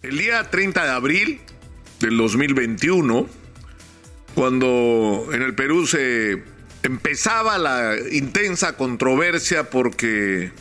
El día 30 de abril del 2021, cuando en el Perú se empezaba la intensa controversia porque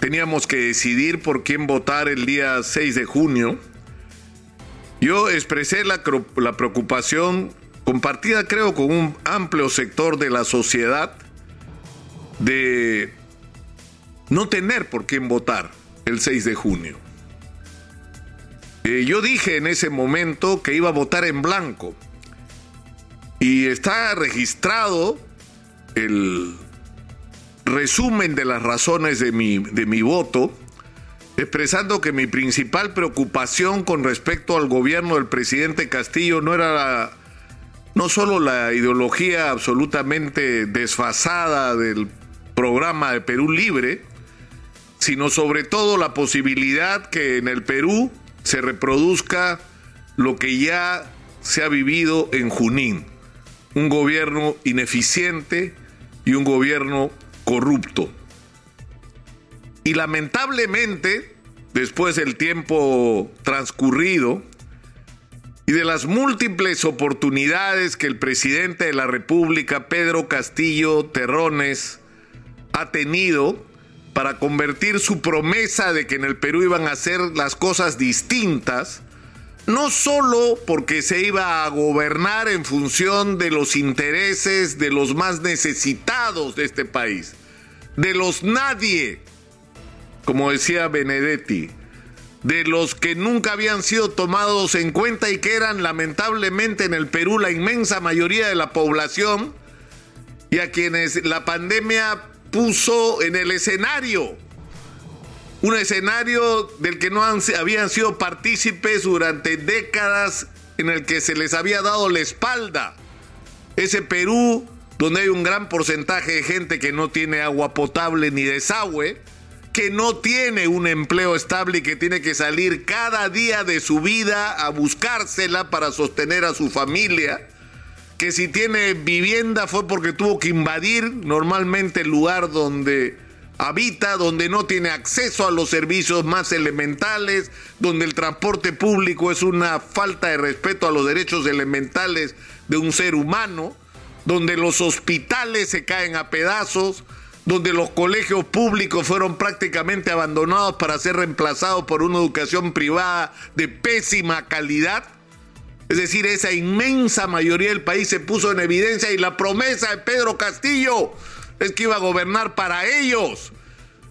teníamos que decidir por quién votar el día 6 de junio, yo expresé la, preocupación compartida creo con un amplio sector de la sociedad de no tener por quién votar el 6 de junio. Eh, yo dije en ese momento que iba a votar en blanco. Y está registrado el resumen de las razones de mi, de mi voto, expresando que mi principal preocupación con respecto al gobierno del presidente Castillo no era no solo la ideología absolutamente desfasada del programa de Perú Libre, sino sobre todo la posibilidad que en el Perú se reproduzca lo que ya se ha vivido en Junín, un gobierno ineficiente y un gobierno corrupto. Y lamentablemente, después del tiempo transcurrido y de las múltiples oportunidades que el presidente de la República, Pedro Castillo Terrones, ha tenido para convertir su promesa de que en el Perú iban a hacer las cosas distintas, no solo porque se iba a gobernar en función de los intereses de los más necesitados de este país, de los nadie, como decía Benedetti, de los que nunca habían sido tomados en cuenta y que eran lamentablemente en el Perú la inmensa mayoría de la población y a quienes la pandemia puso en el escenario. Un escenario del que no habían sido partícipes durante décadas, en el que se les había dado la espalda. Ese Perú, donde hay un gran porcentaje de gente que no tiene agua potable ni desagüe, que no tiene un empleo estable y que tiene que salir cada día de su vida a buscársela para sostener a su familia que si tiene vivienda fue porque tuvo que invadir normalmente el lugar donde habita, donde no tiene acceso a los servicios más elementales, donde el transporte público es una falta de respeto a los derechos elementales de un ser humano, donde los hospitales se caen a pedazos, donde los colegios públicos fueron prácticamente abandonados para ser reemplazados por una educación privada de pésima calidad es decir, esa inmensa mayoría del país se puso en evidencia y la promesa de Pedro Castillo es que iba a gobernar para ellos.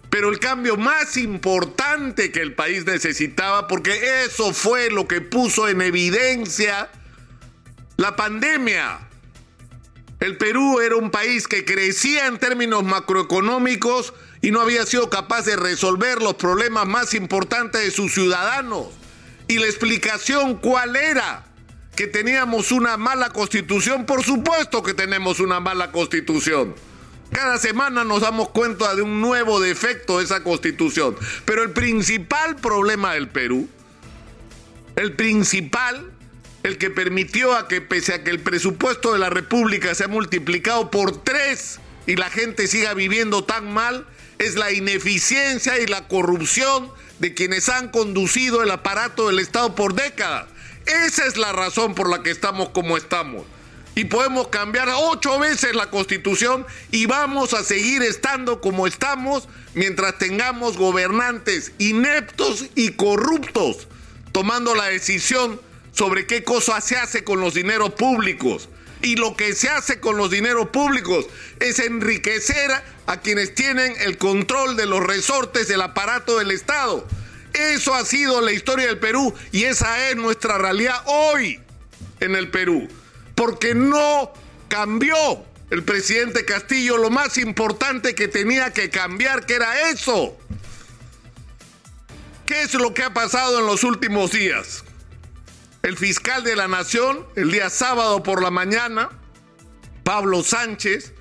Pero el cambio más importante que el país necesitaba, porque eso fue lo que puso en evidencia la pandemia. El Perú era un país que crecía en términos macroeconómicos y no había sido capaz de resolver los problemas más importantes de sus ciudadanos. ¿Y la explicación cuál era? Que teníamos una mala constitución, por supuesto que tenemos una mala constitución. Cada semana nos damos cuenta de un nuevo defecto de esa constitución. Pero el principal problema del Perú, el principal, el que permitió a que pese a que el presupuesto de la República se ha multiplicado por tres y la gente siga viviendo tan mal, es la ineficiencia y la corrupción de quienes han conducido el aparato del Estado por décadas. Esa es la razón por la que estamos como estamos. Y podemos cambiar ocho veces la constitución y vamos a seguir estando como estamos mientras tengamos gobernantes ineptos y corruptos tomando la decisión sobre qué cosa se hace con los dineros públicos. Y lo que se hace con los dineros públicos es enriquecer a quienes tienen el control de los resortes del aparato del Estado. Eso ha sido la historia del Perú y esa es nuestra realidad hoy en el Perú. Porque no cambió el presidente Castillo lo más importante que tenía que cambiar, que era eso. ¿Qué es lo que ha pasado en los últimos días? El fiscal de la Nación, el día sábado por la mañana, Pablo Sánchez,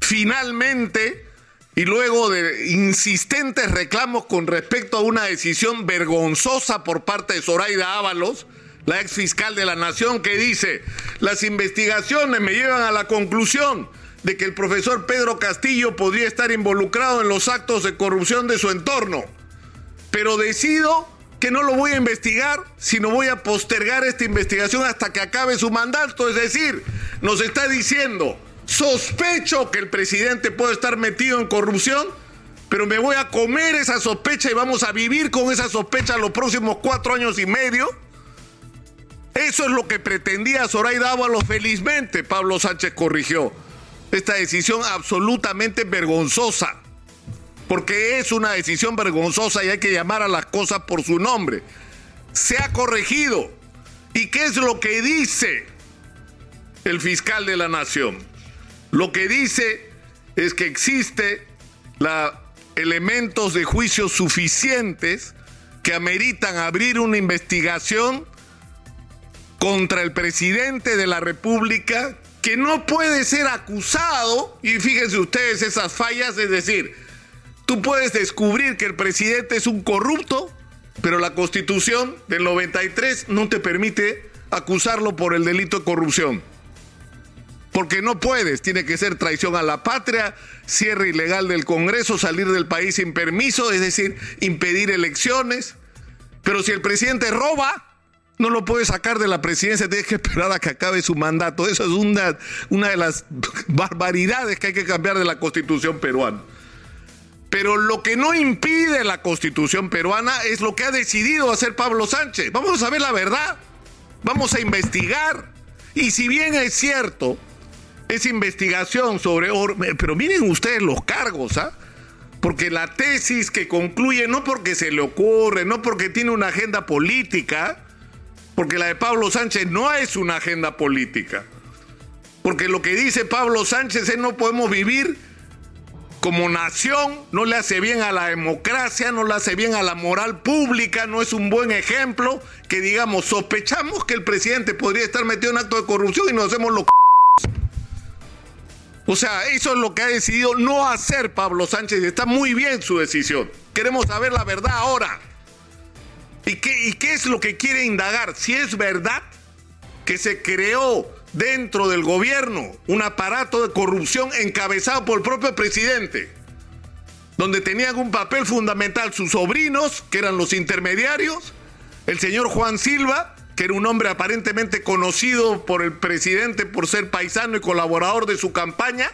finalmente y luego de insistentes reclamos con respecto a una decisión vergonzosa por parte de Zoraida Ábalos, la ex fiscal de la Nación, que dice, las investigaciones me llevan a la conclusión de que el profesor Pedro Castillo podría estar involucrado en los actos de corrupción de su entorno, pero decido que no lo voy a investigar, sino voy a postergar esta investigación hasta que acabe su mandato. Es decir, nos está diciendo, sospecho que el presidente puede estar metido en corrupción, pero me voy a comer esa sospecha y vamos a vivir con esa sospecha los próximos cuatro años y medio. Eso es lo que pretendía Zoraida Ábalos. Felizmente, Pablo Sánchez corrigió esta decisión absolutamente vergonzosa, porque es una decisión vergonzosa y hay que llamar a las cosas por su nombre. Se ha corregido. ¿Y qué es lo que dice el fiscal de la nación? Lo que dice es que existe la elementos de juicio suficientes que ameritan abrir una investigación contra el presidente de la República que no puede ser acusado, y fíjense ustedes esas fallas, es decir, tú puedes descubrir que el presidente es un corrupto, pero la constitución del 93 no te permite acusarlo por el delito de corrupción porque no puedes, tiene que ser traición a la patria, cierre ilegal del Congreso, salir del país sin permiso, es decir, impedir elecciones. Pero si el presidente roba, no lo puede sacar de la presidencia, tiene que esperar a que acabe su mandato. Eso es una, una de las barbaridades que hay que cambiar de la constitución peruana. Pero lo que no impide la constitución peruana es lo que ha decidido hacer Pablo Sánchez. Vamos a ver la verdad, vamos a investigar. Y si bien es cierto esa investigación sobre... Pero miren ustedes los cargos, ¿ah? Porque la tesis que concluye, no porque se le ocurre, no porque tiene una agenda política, porque la de Pablo Sánchez no es una agenda política. Porque lo que dice Pablo Sánchez es no podemos vivir como nación, no le hace bien a la democracia, no le hace bien a la moral pública, no es un buen ejemplo que digamos, sospechamos que el presidente podría estar metido en acto de corrupción y nos hacemos lo o sea, eso es lo que ha decidido no hacer Pablo Sánchez está muy bien su decisión. Queremos saber la verdad ahora. ¿Y qué, ¿Y qué es lo que quiere indagar? Si es verdad que se creó dentro del gobierno un aparato de corrupción encabezado por el propio presidente, donde tenían un papel fundamental sus sobrinos, que eran los intermediarios, el señor Juan Silva, que era un hombre aparentemente conocido por el presidente por ser paisano y colaborador de su campaña.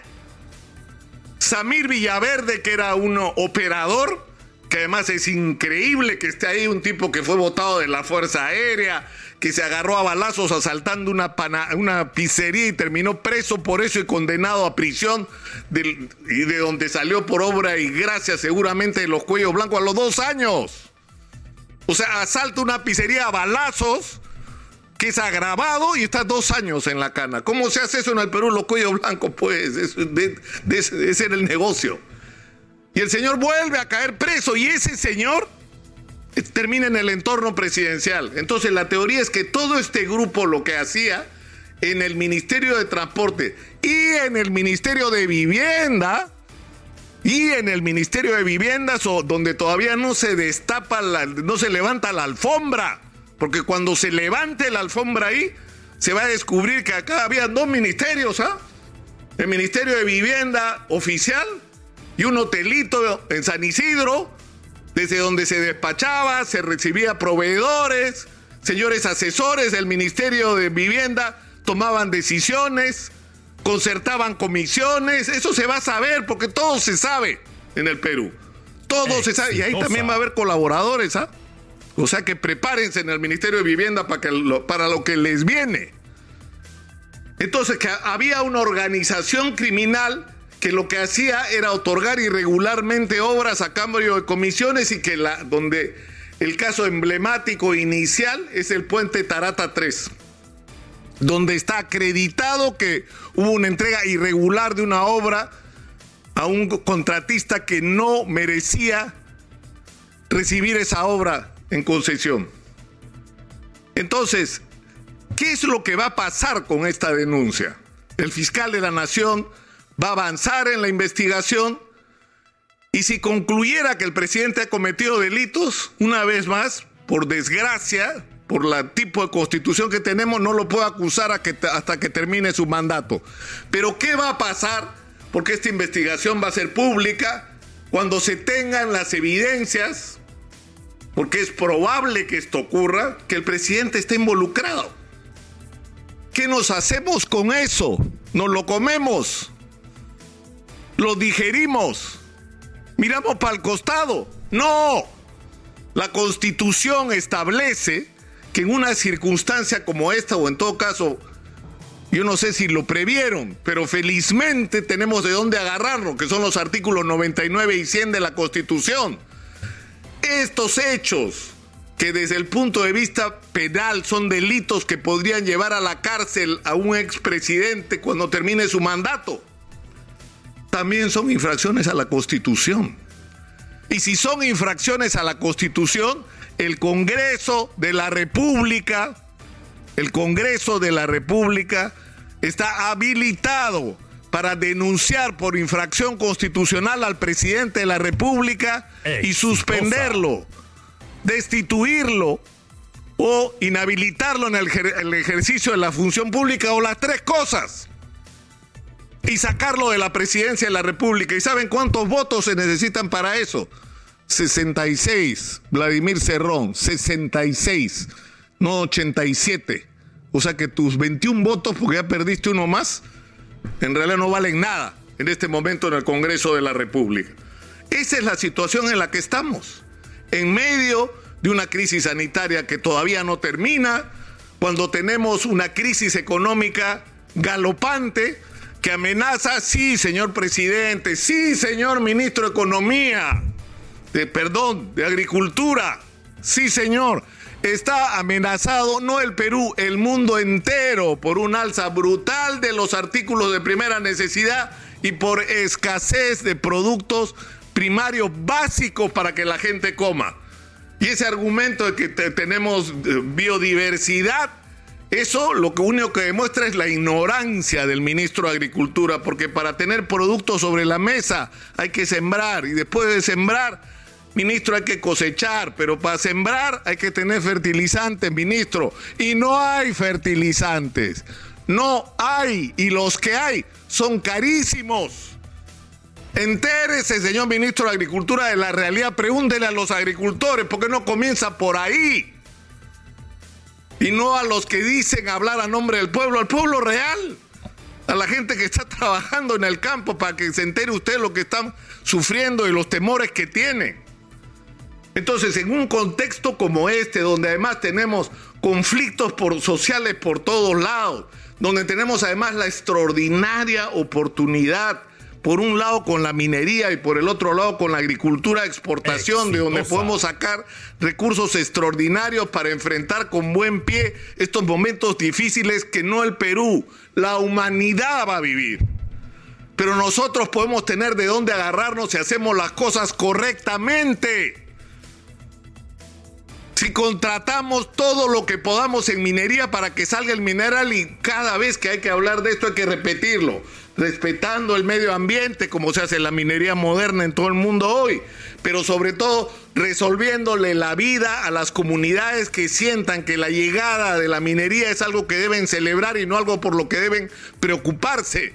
Samir Villaverde, que era un operador, que además es increíble que esté ahí un tipo que fue votado de la Fuerza Aérea, que se agarró a balazos asaltando una, una pizzería y terminó preso por eso y condenado a prisión, y de donde salió por obra y gracia seguramente de los cuellos blancos a los dos años. O sea, asalta una pizzería a balazos que es agravado y está dos años en la cana. ¿Cómo se hace eso en el Perú, los cuellos blancos? Pues ese era el negocio. Y el señor vuelve a caer preso y ese señor termina en el entorno presidencial. Entonces la teoría es que todo este grupo lo que hacía en el Ministerio de Transporte y en el Ministerio de Vivienda, y en el Ministerio de Viviendas, donde todavía no se destapa, no se levanta la alfombra porque cuando se levante la alfombra ahí, se va a descubrir que acá había dos ministerios, ¿ah? El Ministerio de Vivienda oficial y un hotelito en San Isidro, desde donde se despachaba, se recibía proveedores, señores asesores del Ministerio de Vivienda tomaban decisiones, concertaban comisiones, eso se va a saber porque todo se sabe en el Perú. Todo se sabe y ahí también va a haber colaboradores, ¿ah? O sea que prepárense en el Ministerio de Vivienda para, que lo, para lo que les viene. Entonces, que había una organización criminal que lo que hacía era otorgar irregularmente obras a cambio de comisiones y que la, donde el caso emblemático inicial es el puente Tarata 3, donde está acreditado que hubo una entrega irregular de una obra a un contratista que no merecía recibir esa obra en concesión. Entonces, ¿qué es lo que va a pasar con esta denuncia? El fiscal de la Nación va a avanzar en la investigación y si concluyera que el presidente ha cometido delitos, una vez más, por desgracia, por el tipo de constitución que tenemos, no lo puede acusar hasta que termine su mandato. Pero ¿qué va a pasar? Porque esta investigación va a ser pública cuando se tengan las evidencias porque es probable que esto ocurra, que el presidente esté involucrado. ¿Qué nos hacemos con eso? ¿Nos lo comemos? ¿Lo digerimos? ¿Miramos para el costado? No. La constitución establece que en una circunstancia como esta, o en todo caso, yo no sé si lo previeron, pero felizmente tenemos de dónde agarrarlo, que son los artículos 99 y 100 de la Constitución. Estos hechos, que desde el punto de vista penal son delitos que podrían llevar a la cárcel a un expresidente cuando termine su mandato, también son infracciones a la Constitución. Y si son infracciones a la Constitución, el Congreso de la República, el Congreso de la República está habilitado para denunciar por infracción constitucional al presidente de la República y suspenderlo, destituirlo o inhabilitarlo en el, el, ejercicio de la función pública o las tres cosas. Y sacarlo de la presidencia de la República. ¿Y saben cuántos votos se necesitan para eso? 66, Vladimir Cerrón, 66, no 87. O sea que tus 21 votos, porque ya perdiste uno más, en realidad no valen nada en este momento en el Congreso de la República. Esa es la situación en la que estamos. En medio de una crisis sanitaria que todavía no termina, cuando tenemos una crisis económica galopante que amenaza, sí, señor presidente, sí, señor ministro de Economía, de perdón, de agricultura. Sí, señor. Está amenazado no el Perú, el mundo entero por un alza brutal de los artículos de primera necesidad y por escasez de productos primarios básicos para que la gente coma. Y ese argumento de que tenemos eh, biodiversidad, eso lo único que demuestra es la ignorancia del ministro de Agricultura, porque para tener productos sobre la mesa hay que sembrar y después de sembrar Ministro, hay que cosechar, pero para sembrar hay que tener fertilizantes, ministro. Y no hay fertilizantes. No hay. Y los que hay son carísimos. Entérese, señor ministro de Agricultura, de la realidad. Pregúntele a los agricultores, ¿por qué no comienza por ahí? Y no a los que dicen hablar a nombre del pueblo, al pueblo real, a la gente que está trabajando en el campo para que se entere usted lo que están sufriendo y los temores que tiene. Entonces, en un contexto como este, donde además tenemos conflictos por, sociales por todos lados, donde tenemos además la extraordinaria oportunidad, por un lado con la minería y por el otro lado con la agricultura de exportación, de donde podemos sacar recursos extraordinarios para enfrentar con buen pie estos momentos difíciles que no el Perú, la humanidad va a vivir. Pero nosotros podemos tener de dónde agarrarnos si hacemos las cosas correctamente si contratamos todo lo que podamos en minería para que salga el mineral y cada vez que hay que hablar de esto hay que repetirlo, respetando el medio ambiente como se hace la minería moderna en todo el mundo hoy, pero sobre todo resolviéndole la vida a las comunidades que sientan que la llegada de la minería es algo que deben celebrar y no algo por lo que deben preocuparse.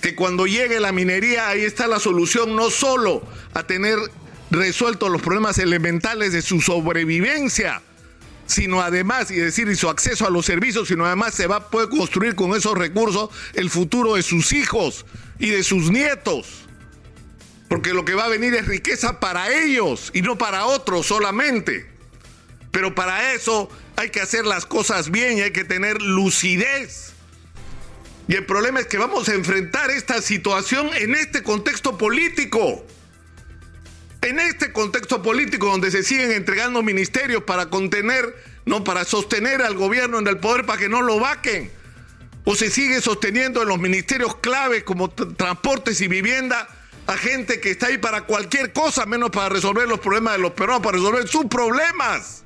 Que cuando llegue la minería ahí está la solución no solo a tener resuelto los problemas elementales de su sobrevivencia, sino además, y decir, y su acceso a los servicios, sino además se va a poder construir con esos recursos el futuro de sus hijos y de sus nietos. Porque lo que va a venir es riqueza para ellos y no para otros solamente. Pero para eso hay que hacer las cosas bien y hay que tener lucidez. Y el problema es que vamos a enfrentar esta situación en este contexto político. En este contexto político donde se siguen entregando ministerios para contener, no para sostener al gobierno en el poder para que no lo vaquen, o se sigue sosteniendo en los ministerios claves como transportes y vivienda a gente que está ahí para cualquier cosa menos para resolver los problemas de los peruanos, para resolver sus problemas.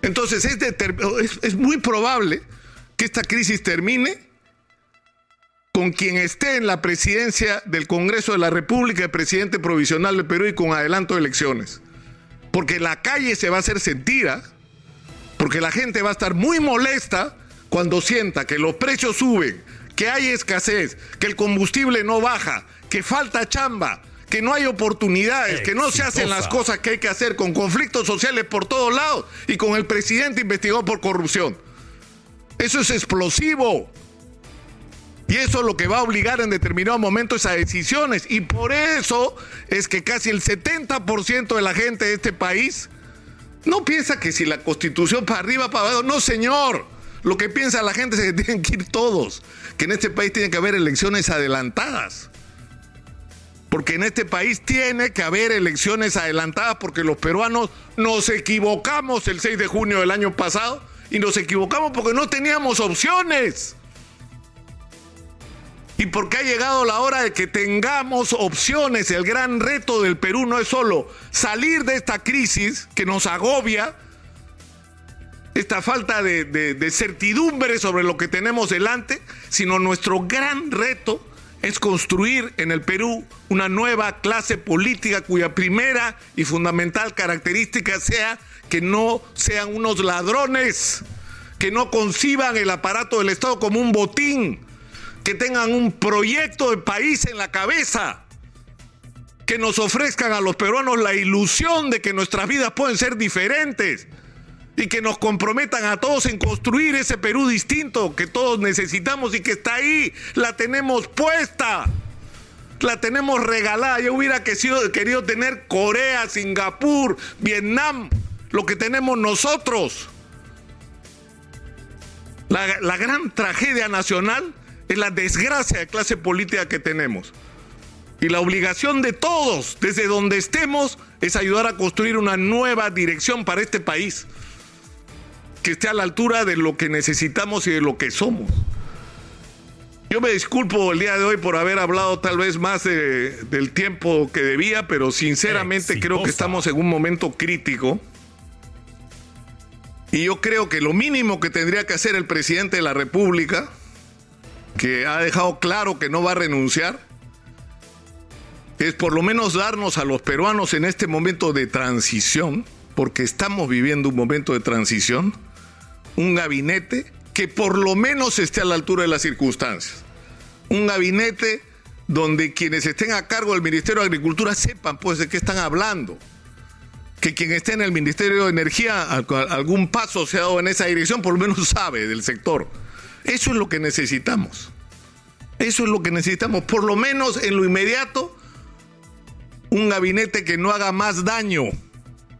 Entonces es, es muy probable que esta crisis termine con quien esté en la presidencia del Congreso de la República, el presidente provisional de Perú y con adelanto de elecciones. Porque la calle se va a hacer sentida, porque la gente va a estar muy molesta cuando sienta que los precios suben, que hay escasez, que el combustible no baja, que falta chamba, que no hay oportunidades, que no se hacen las cosas que hay que hacer, con conflictos sociales por todos lados y con el presidente investigado por corrupción. Eso es explosivo. Y eso es lo que va a obligar en determinado momento a decisiones. Y por eso es que casi el 70% de la gente de este país no piensa que si la constitución para arriba, para abajo, no señor. Lo que piensa la gente es que tienen que ir todos, que en este país tiene que haber elecciones adelantadas. Porque en este país tiene que haber elecciones adelantadas porque los peruanos nos equivocamos el 6 de junio del año pasado y nos equivocamos porque no teníamos opciones. Y porque ha llegado la hora de que tengamos opciones. El gran reto del Perú no es solo salir de esta crisis que nos agobia, esta falta de, certidumbre sobre lo que tenemos delante, sino nuestro gran reto es construir en el Perú una nueva clase política cuya primera y fundamental característica sea que no sean unos ladrones, que no conciban el aparato del Estado como un botín, que tengan un proyecto de país en la cabeza, que nos ofrezcan a los peruanos la ilusión de que nuestras vidas pueden ser diferentes y que nos comprometan a todos en construir ese Perú distinto que todos necesitamos y que está ahí, la tenemos puesta, la tenemos regalada. Yo hubiera querido, tener Corea, Singapur, Vietnam, lo que tenemos nosotros. La, la gran tragedia nacional es la desgracia de clase política que tenemos. Y la obligación de todos, desde donde estemos, es ayudar a construir una nueva dirección para este país que esté a la altura de lo que necesitamos y de lo que somos. Yo me disculpo el día de hoy por haber hablado tal vez más del tiempo que debía, pero sinceramente creo que estamos en un momento crítico. Y yo creo que lo mínimo que tendría que hacer el presidente de la República, que ha dejado claro que no va a renunciar, es por lo menos darnos a los peruanos en este momento de transición, porque estamos viviendo un momento de transición, un gabinete que por lo menos esté a la altura de las circunstancias. Un gabinete donde quienes estén a cargo del Ministerio de Agricultura sepan pues de qué están hablando. Que quien esté en el Ministerio de Energía, algún paso se ha dado en esa dirección, por lo menos sabe del sector. Eso es lo que necesitamos. Eso es lo que necesitamos. Por lo menos en lo inmediato, un gabinete que no haga más daño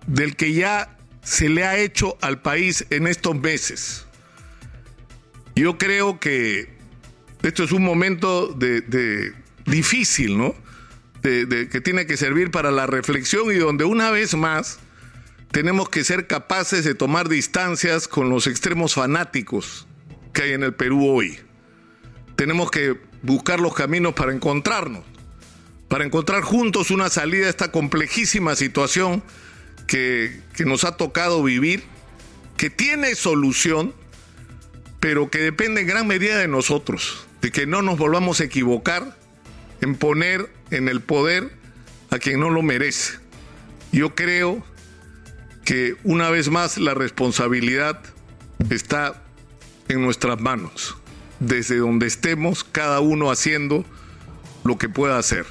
del que ya se le ha hecho al país en estos meses. Yo creo que esto es un momento de, difícil, ¿no? De, que tiene que servir para la reflexión y donde una vez más tenemos que ser capaces de tomar distancias con los extremos fanáticos que hay en el Perú hoy. Tenemos que buscar los caminos para encontrarnos, para encontrar juntos una salida a esta complejísima situación que, nos ha tocado vivir, que tiene solución, pero que depende en gran medida de nosotros, de que no nos volvamos a equivocar en poner en el poder a quien no lo merece. Yo creo que una vez más la responsabilidad está en nuestras manos, desde donde estemos cada uno haciendo lo que pueda hacer.